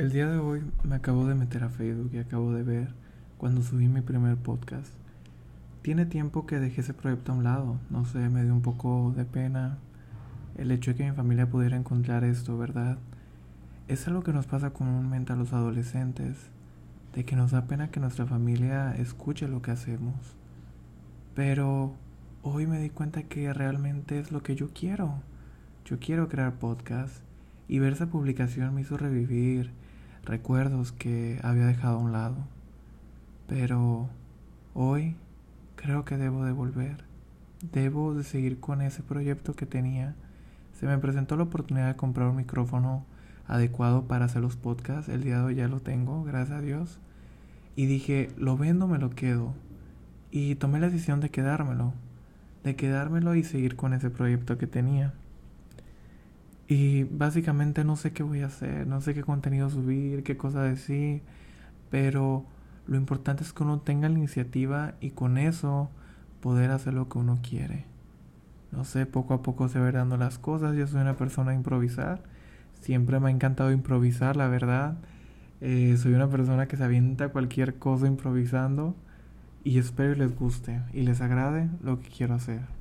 El día de hoy me acabo de meter a Facebook y acabo de ver cuando subí mi primer podcast. Tiene tiempo que dejé ese proyecto a un lado, no sé, me dio un poco de pena el hecho de que mi familia pudiera encontrar esto, ¿verdad? Es algo que nos pasa comúnmente a los adolescentes, de que nos da pena que nuestra familia escuche lo que hacemos. Pero hoy me di cuenta que realmente es lo que yo quiero. Yo quiero crear podcast y ver esa publicación me hizo revivir recuerdos que había dejado a un lado. Pero hoy creo que debo de volver. Debo de seguir con ese proyecto que tenía. Se me presentó la oportunidad de comprar un micrófono adecuado para hacer los podcasts. El día de hoy ya lo tengo, gracias a Dios. Y dije, lo vendo, me lo quedo. Y tomé la decisión de quedármelo. De quedármelo y seguir con ese proyecto que tenía. Y básicamente no sé qué voy a hacer, no sé qué contenido subir, qué cosa decir, pero lo importante es que uno tenga la iniciativa y con eso poder hacer lo que uno quiere. No sé, poco a poco se van dando las cosas. Yo soy una persona a improvisar. Siempre me ha encantado improvisar, la verdad. Eh, soy una persona que se avienta cualquier cosa improvisando. Y espero les guste y les agrade lo que quiero hacer.